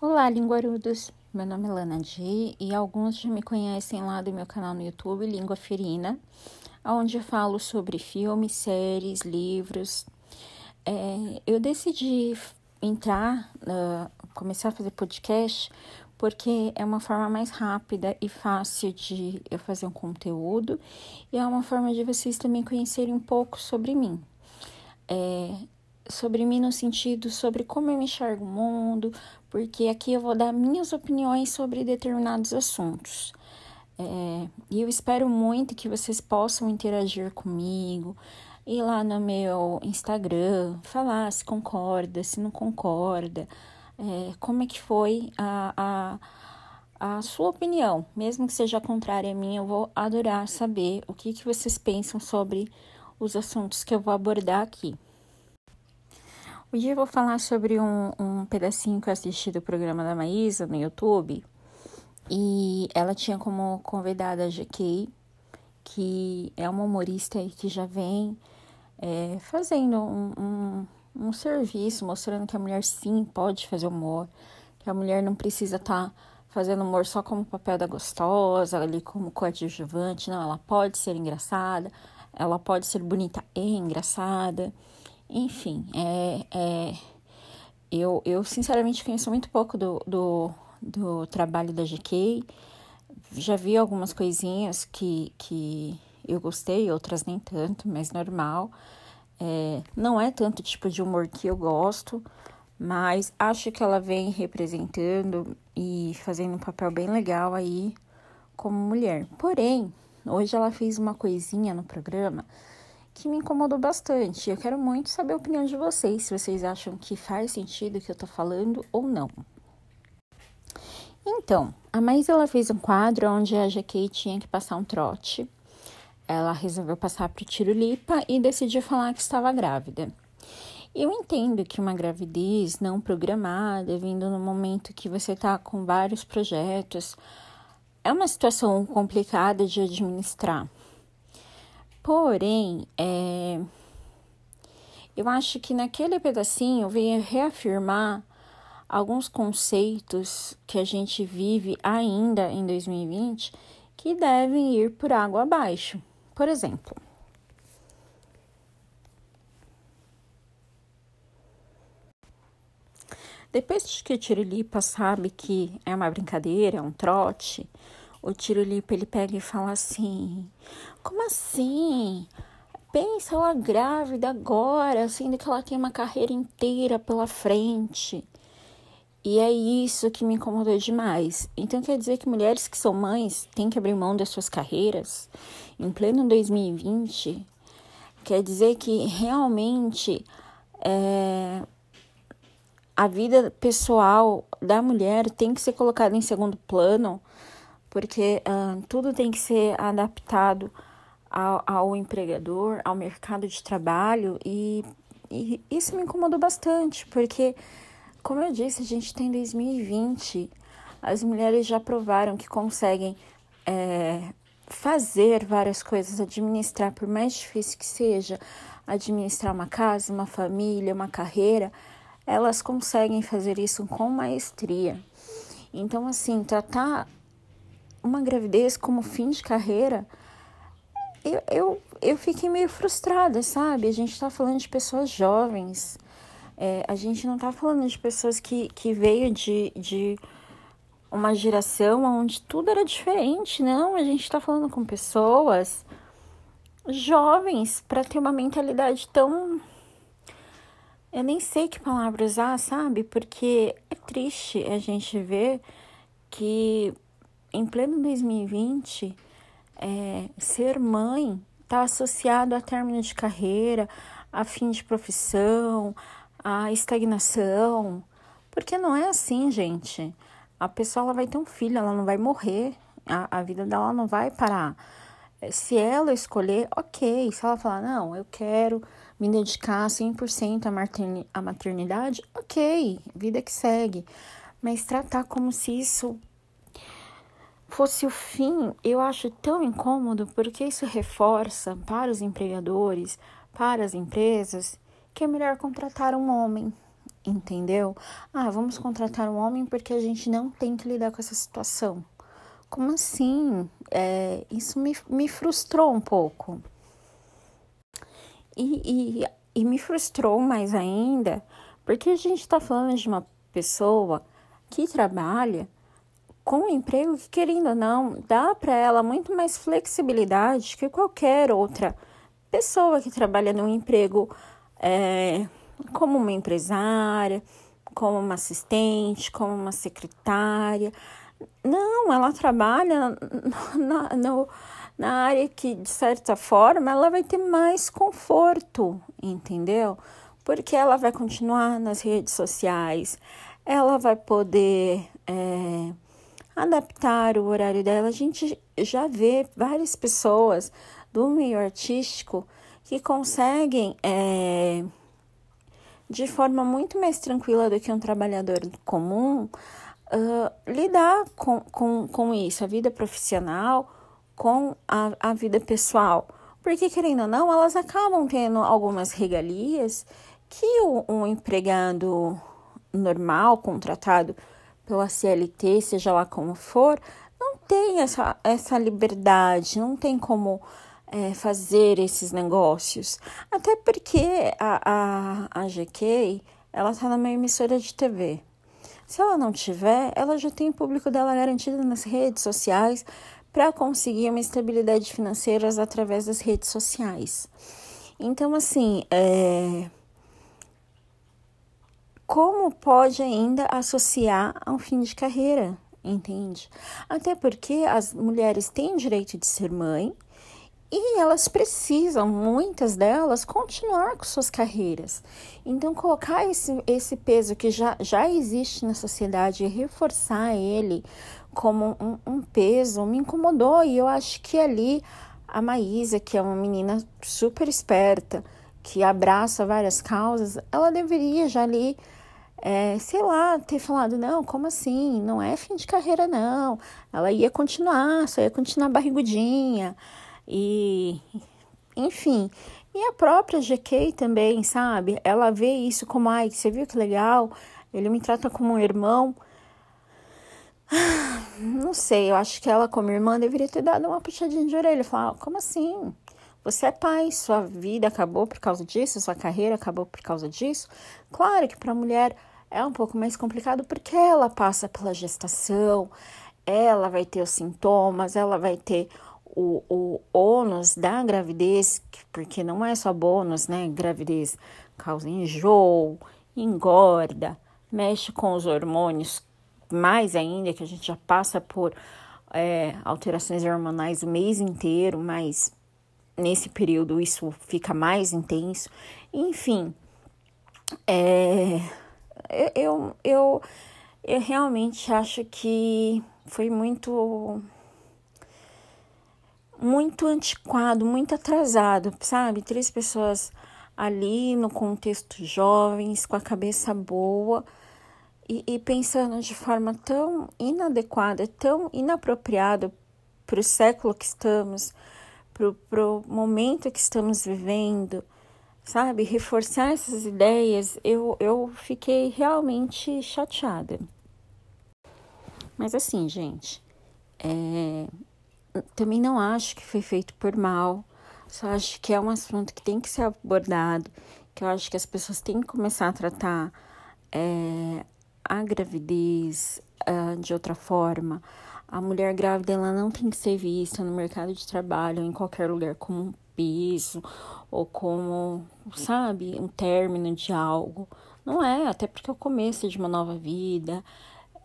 Olá, linguarudos! Meu nome é Lana G e alguns já me conhecem lá do meu canal no YouTube, Língua Ferina, onde eu falo sobre filmes, séries, livros. É, eu decidi entrar, uh, começar a fazer podcast, porque é uma forma mais rápida e fácil de eu fazer um conteúdo e é uma forma de vocês também conhecerem um pouco sobre mim. É, sobre mim no sentido sobre como eu enxergo o mundo, porque aqui eu vou dar minhas opiniões sobre determinados assuntos. É, e eu espero muito que vocês possam interagir comigo, ir lá no meu Instagram, falar se concorda, se não concorda, é, como é que foi a, a, a sua opinião, mesmo que seja contrária à minha, eu vou adorar saber o que, que vocês pensam sobre os assuntos que eu vou abordar aqui. Hoje eu vou falar sobre um, um pedacinho que eu assisti do programa da Maísa no YouTube. E ela tinha como convidada a GK, que é uma humorista que já vem é, fazendo um, um, um, serviço, mostrando que a mulher sim pode fazer humor, que a mulher não precisa estar tá fazendo humor só como papel da gostosa, ali como coadjuvante, não, ela pode ser engraçada, ela pode ser bonita e engraçada. Enfim, é, é, eu, eu sinceramente conheço muito pouco do, do, do trabalho da GK. Já vi algumas coisinhas que, que eu gostei, outras nem tanto, mas normal. É, não é tanto tipo de humor que eu gosto, mas acho que ela vem representando e fazendo um papel bem legal aí como mulher. Porém, hoje ela fez uma coisinha no programa que me incomodou bastante. Eu quero muito saber a opinião de vocês, se vocês acham que faz sentido o que eu tô falando ou não. Então, a Maísa ela fez um quadro onde a GK tinha que passar um trote. Ela resolveu passar pro Tirolipa e decidiu falar que estava grávida. Eu entendo que uma gravidez não programada, vindo no momento que você está com vários projetos, é uma situação complicada de administrar. Porém, é, eu acho que naquele pedacinho veio reafirmar alguns conceitos que a gente vive ainda em 2020 que devem ir por água abaixo. Por exemplo, depois que o Tirolipa sabe que é uma brincadeira, é um trote, o Tirolipa ele pega e fala assim: Como assim? Pensa ela grávida agora, sendo que ela tem uma carreira inteira pela frente. E é isso que me incomodou demais. Então quer dizer que mulheres que são mães têm que abrir mão das suas carreiras em pleno 2020? Quer dizer que realmente é, a vida pessoal da mulher tem que ser colocada em segundo plano porque uh, tudo tem que ser adaptado ao, ao, empregador, ao mercado de trabalho, e, e isso me incomodou bastante, porque, como eu disse, a gente tem 2020, as mulheres já provaram que conseguem é, fazer várias coisas, administrar, por mais difícil que seja, administrar uma casa, uma família, uma carreira, elas conseguem fazer isso com maestria. Então, assim, tratar uma gravidez como fim de carreira, eu, eu, eu fiquei meio frustrada, sabe? A gente tá falando de pessoas jovens, é, a gente não tá falando de pessoas que, que veio de, de uma geração onde tudo era diferente, não. A gente tá falando com pessoas jovens para ter uma mentalidade tão. Eu nem sei que palavra usar, sabe? Porque é triste a gente ver que em pleno 2020, é, ser mãe está associado a término de carreira, a fim de profissão, a estagnação. Porque não é assim, gente. A pessoa ela vai ter um filho, ela não vai morrer, a, a vida dela não vai parar. Se ela escolher, ok. Se ela falar, não, eu quero me dedicar 100% à maternidade, ok, vida que segue. Mas tratar como se isso fosse o fim, eu acho tão incômodo porque isso reforça para os empregadores, para as empresas, que é melhor contratar um homem. entendeu? Ah, vamos contratar um homem porque a gente não tem que lidar com essa situação. Como assim? É, isso me, me frustrou um pouco. E, e, e me frustrou mais ainda porque a gente está falando de uma pessoa que trabalha com um emprego que, querendo ou não, dá para ela muito mais flexibilidade que qualquer outra pessoa que trabalha num emprego é, como uma empresária, como uma assistente, como uma secretária. Não, ela trabalha na, no, na área que, de certa forma, ela vai ter mais conforto, entendeu? Porque ela vai continuar nas redes sociais, ela vai poder é, adaptar o horário dela. A gente já vê várias pessoas do meio artístico que conseguem, é, de forma muito mais tranquila do que um trabalhador comum, uh, lidar com, com, com isso, a vida profissional com a, a vida pessoal. Porque, querendo ou não, elas acabam tendo algumas regalias que um empregado normal, contratado pela CLT, seja lá como for, não tem essa, essa liberdade, não tem como é, fazer esses negócios. Até porque a, a, a GK, ela tá numa emissora de TV. Se ela não tiver, ela já tem o público dela garantido nas redes sociais para conseguir uma estabilidade financeira através das redes sociais. Então, assim, é... como pode ainda associar a um fim de carreira? Entende? Até porque as mulheres têm direito de ser mãe, e elas precisam, muitas delas, continuar com suas carreiras. Então, colocar esse, esse peso que já, já existe na sociedade e reforçar ele como um, um peso me incomodou. E eu acho que ali a Maísa, que é uma menina super esperta, que abraça várias causas, ela deveria já ali, é, sei lá, ter falado: não, como assim? Não é fim de carreira, não. Ela ia continuar, só ia continuar barrigudinha. E, enfim, e a própria GK também, sabe? Ela vê isso como, ai, você viu que legal? Ele me trata como um irmão. Não sei, eu acho que ela, como irmã, deveria ter dado uma puxadinha de orelha. Falar, como assim? Você é pai, sua vida acabou por causa disso, sua carreira acabou por causa disso. Claro que para a mulher é um pouco mais complicado porque ela passa pela gestação, ela vai ter os sintomas, ela vai ter o, o ônus da gravidez, porque não é só bônus, né? Gravidez causa enjoo, engorda, mexe com os hormônios, mais ainda, que a gente já passa por é, alterações hormonais o mês inteiro, mas nesse período isso fica mais intenso. Enfim, é, eu, eu, eu realmente acho que foi muito muito antiquado, muito atrasado, sabe? Três pessoas ali no contexto jovens, com a cabeça boa e, e pensando de forma tão inadequada, tão inapropriada para o século que estamos, para o momento que estamos vivendo, sabe? Reforçar essas ideias, eu, eu fiquei realmente chateada. Mas assim, gente, é, também não acho que foi feito por mal. Só acho que é um assunto que tem que ser abordado, que eu acho que as pessoas têm que começar a tratar é, a gravidez uh, de outra forma. A mulher grávida ela não tem que ser vista no mercado de trabalho em qualquer lugar como um peso ou como, sabe, um término de algo. Não é, até porque é o começo de uma nova vida,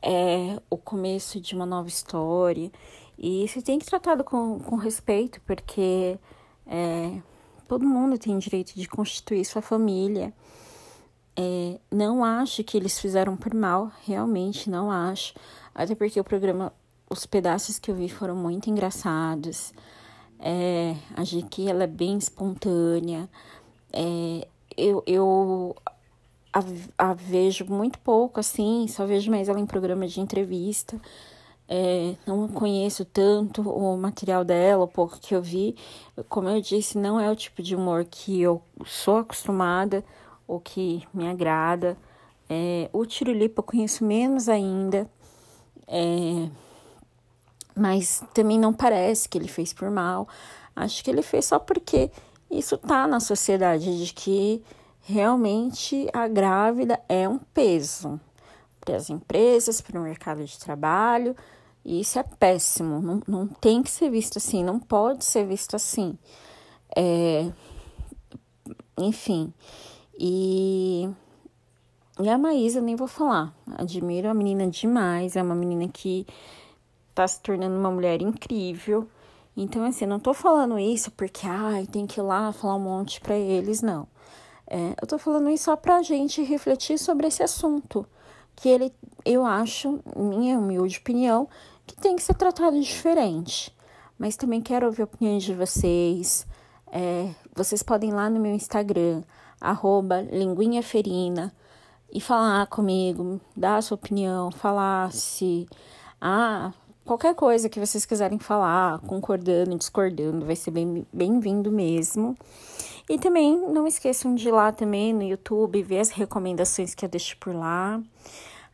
é o começo de uma nova história. E se tem que tratado com, com respeito, porque é, todo mundo tem direito de constituir sua família. É, não acho que eles fizeram por mal, realmente não acho. Até porque o programa, os pedaços que eu vi foram muito engraçados. É, a GQ ela é bem espontânea. É, eu eu a, a vejo muito pouco assim, só vejo mais ela em programa de entrevista. É, não conheço tanto o material dela, o pouco que eu vi. Como eu disse, não é o tipo de humor que eu sou acostumada ou que me agrada. É, o Tirulipa eu conheço menos ainda, é, mas também não parece que ele fez por mal. Acho que ele fez só porque isso tá na sociedade de que realmente a grávida é um peso para as empresas, para o mercado de trabalho. E isso é péssimo, não, não tem que ser visto assim, não pode ser visto assim. É, enfim, e, e a Maísa nem vou falar. Admiro a menina demais, é uma menina que tá se tornando uma mulher incrível. Então, assim, não tô falando isso porque, ai, tem que ir lá falar um monte para eles, não. É, eu tô falando isso só pra gente refletir sobre esse assunto, que ele, eu acho, minha humilde opinião, que tem que ser tratado diferente. Mas também quero ouvir opiniões de vocês. É, vocês podem ir lá no meu Instagram, arroba linguinhaferina, e falar comigo, dar a sua opinião, falar se. Ah, qualquer coisa que vocês quiserem falar, concordando, discordando, vai ser bem-vindo bem mesmo. E também não esqueçam de ir lá também no YouTube ver as recomendações que eu deixo por lá.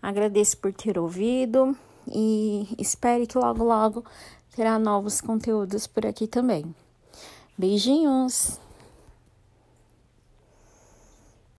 Agradeço por ter ouvido e espere que logo logo terá novos conteúdos por aqui também. Beijinhos!